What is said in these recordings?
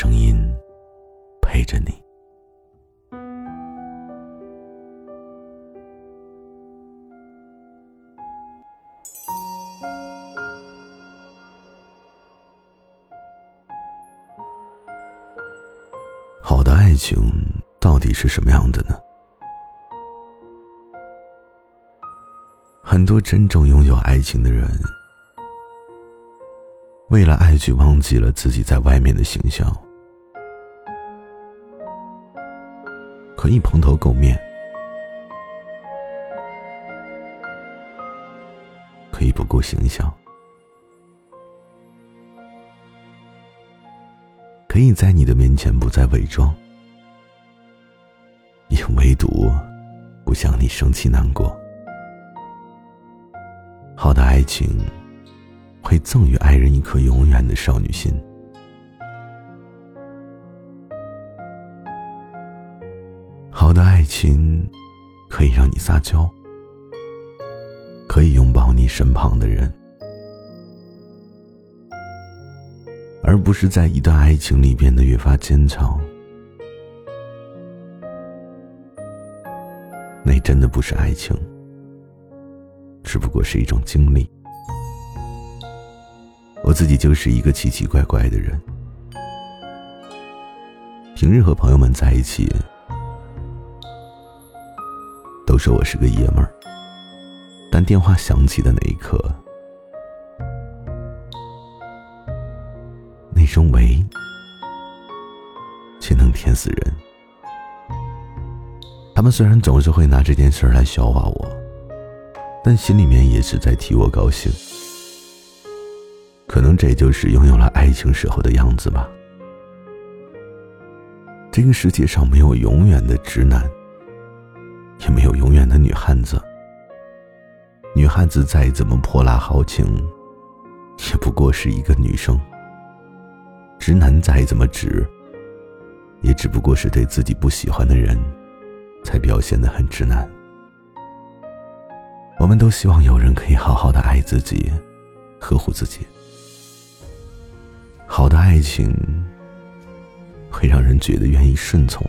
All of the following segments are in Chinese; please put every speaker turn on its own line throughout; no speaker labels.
声音陪着你。好的爱情到底是什么样的呢？很多真正拥有爱情的人。为了爱，去忘记了自己在外面的形象，可以蓬头垢面，可以不顾形象，可以在你的面前不再伪装，也唯独不想你生气难过。好的爱情。会赠予爱人一颗永远的少女心。好的爱情可以让你撒娇，可以拥抱你身旁的人，而不是在一段爱情里变得越发坚强。那真的不是爱情，只不过是一种经历。我自己就是一个奇奇怪怪的人，平日和朋友们在一起，说我是个爷们儿，但电话响起的那一刻，那声“喂”却能甜死人。他们虽然总是会拿这件事来笑话我，但心里面也是在替我高兴。可能这就是拥有了爱情时候的样子吧。这个世界上没有永远的直男，也没有永远的女汉子。女汉子再怎么泼辣豪情，也不过是一个女生；直男再怎么直，也只不过是对自己不喜欢的人，才表现的很直男。我们都希望有人可以好好的爱自己，呵护自己。好的爱情会让人觉得愿意顺从。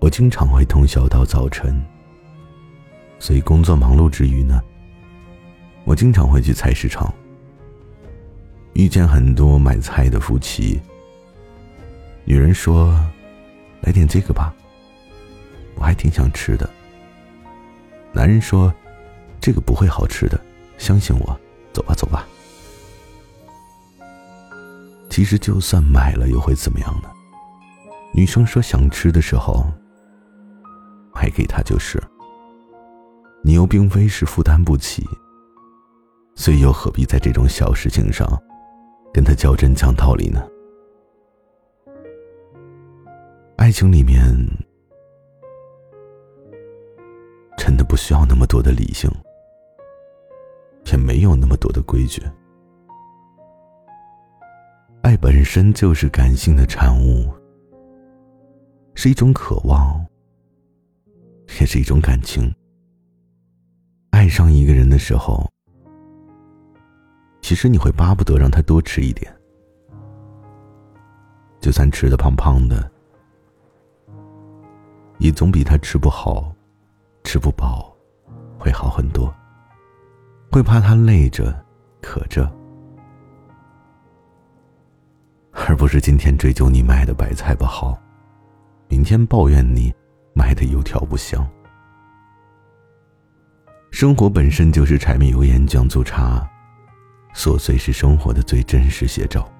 我经常会通宵到早晨，所以工作忙碌之余呢，我经常会去菜市场，遇见很多买菜的夫妻。女人说：“来点这个吧，我还挺想吃的。”男人说：“这个不会好吃的，相信我，走吧，走吧。”其实，就算买了，又会怎么样呢？女生说想吃的时候，还给他就是。你又并非是负担不起，所以又何必在这种小事情上跟他较真讲道理呢？爱情里面真的不需要那么多的理性，也没有那么多的规矩。爱本身就是感性的产物，是一种渴望，也是一种感情。爱上一个人的时候，其实你会巴不得让他多吃一点，就算吃的胖胖的，也总比他吃不好、吃不饱会好很多。会怕他累着、渴着，而不是今天追究你卖的白菜不好，明天抱怨你卖的油条不香。生活本身就是柴米油盐酱醋茶，琐碎是生活的最真实写照。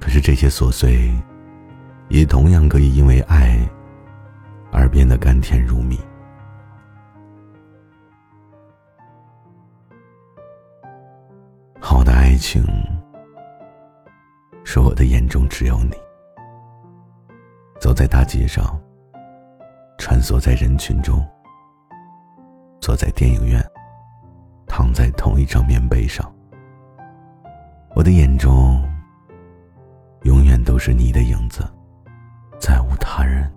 可是这些琐碎，也同样可以因为爱而变得甘甜如蜜。好的爱情，是我的眼中只有你。走在大街上，穿梭在人群中。坐在电影院，躺在同一张棉被上，我的眼中永远都是你的影子，再无他人。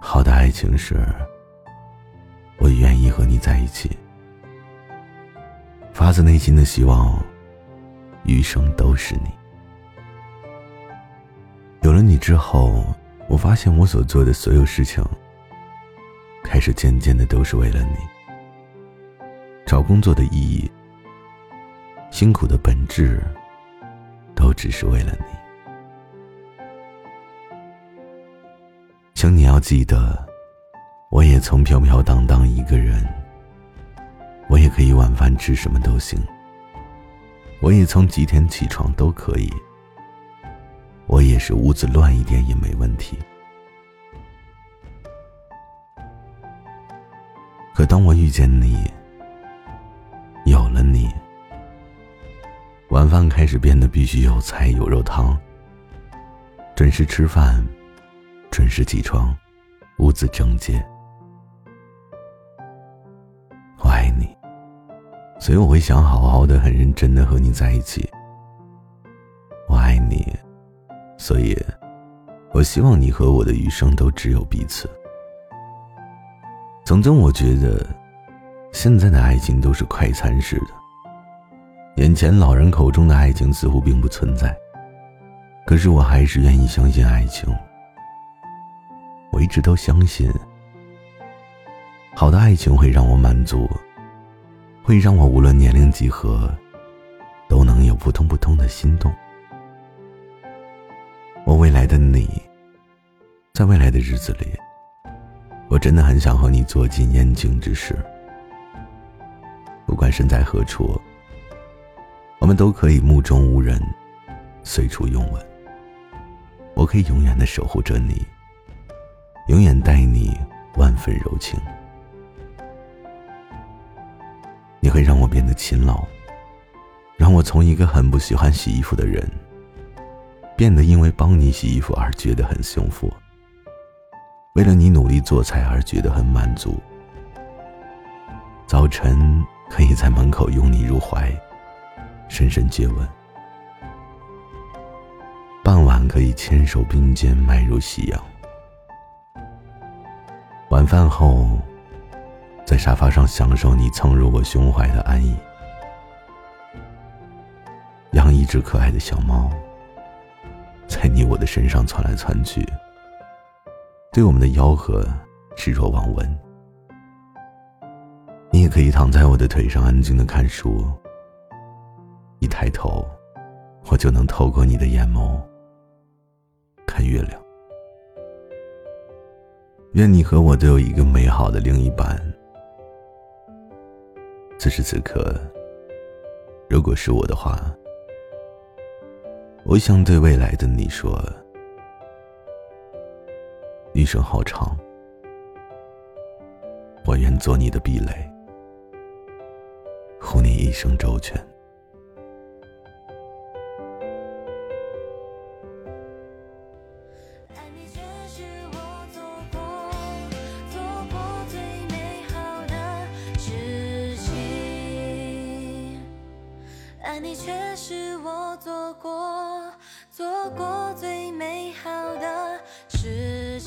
好的爱情是，我愿意和你在一起，发自内心的希望，余生都是你。有了你之后，我发现我所做的所有事情。开始渐渐的都是为了你，找工作的意义，辛苦的本质，都只是为了你。请你要记得，我也曾飘飘荡荡一个人，我也可以晚饭吃什么都行，我也曾几点起床都可以，我也是屋子乱一点也没问题。可当我遇见你，有了你，晚饭开始变得必须有菜有肉汤，准时吃饭，准时起床，屋子整洁。我爱你，所以我会想好好的、很认真的和你在一起。所以，我希望你和我的余生都只有彼此。曾经我觉得，现在的爱情都是快餐式的。眼前老人口中的爱情似乎并不存在，可是我还是愿意相信爱情。我一直都相信，好的爱情会让我满足，会让我无论年龄几何，都能有扑通扑通的心动。我未来的你，在未来的日子里。我真的很想和你做尽燕京之事，不管身在何处，我们都可以目中无人，随处拥吻。我可以永远的守护着你，永远待你万分柔情。你会让我变得勤劳，让我从一个很不喜欢洗衣服的人，变得因为帮你洗衣服而觉得很幸福。为了你努力做菜而觉得很满足。早晨可以在门口拥你入怀，深深接吻；傍晚可以牵手并肩迈入夕阳；晚饭后，在沙发上享受你蹭入我胸怀的安逸。养一只可爱的小猫，在你我的身上窜来窜去。对我们的吆喝置若罔闻。你也可以躺在我的腿上安静的看书。一抬头，我就能透过你的眼眸看月亮。愿你和我都有一个美好的另一半。此时此刻，如果是我的话，我想对未来的你说。一生好长，我愿做你的壁垒，护你一生周全。
你却是我做过做过最美好的事。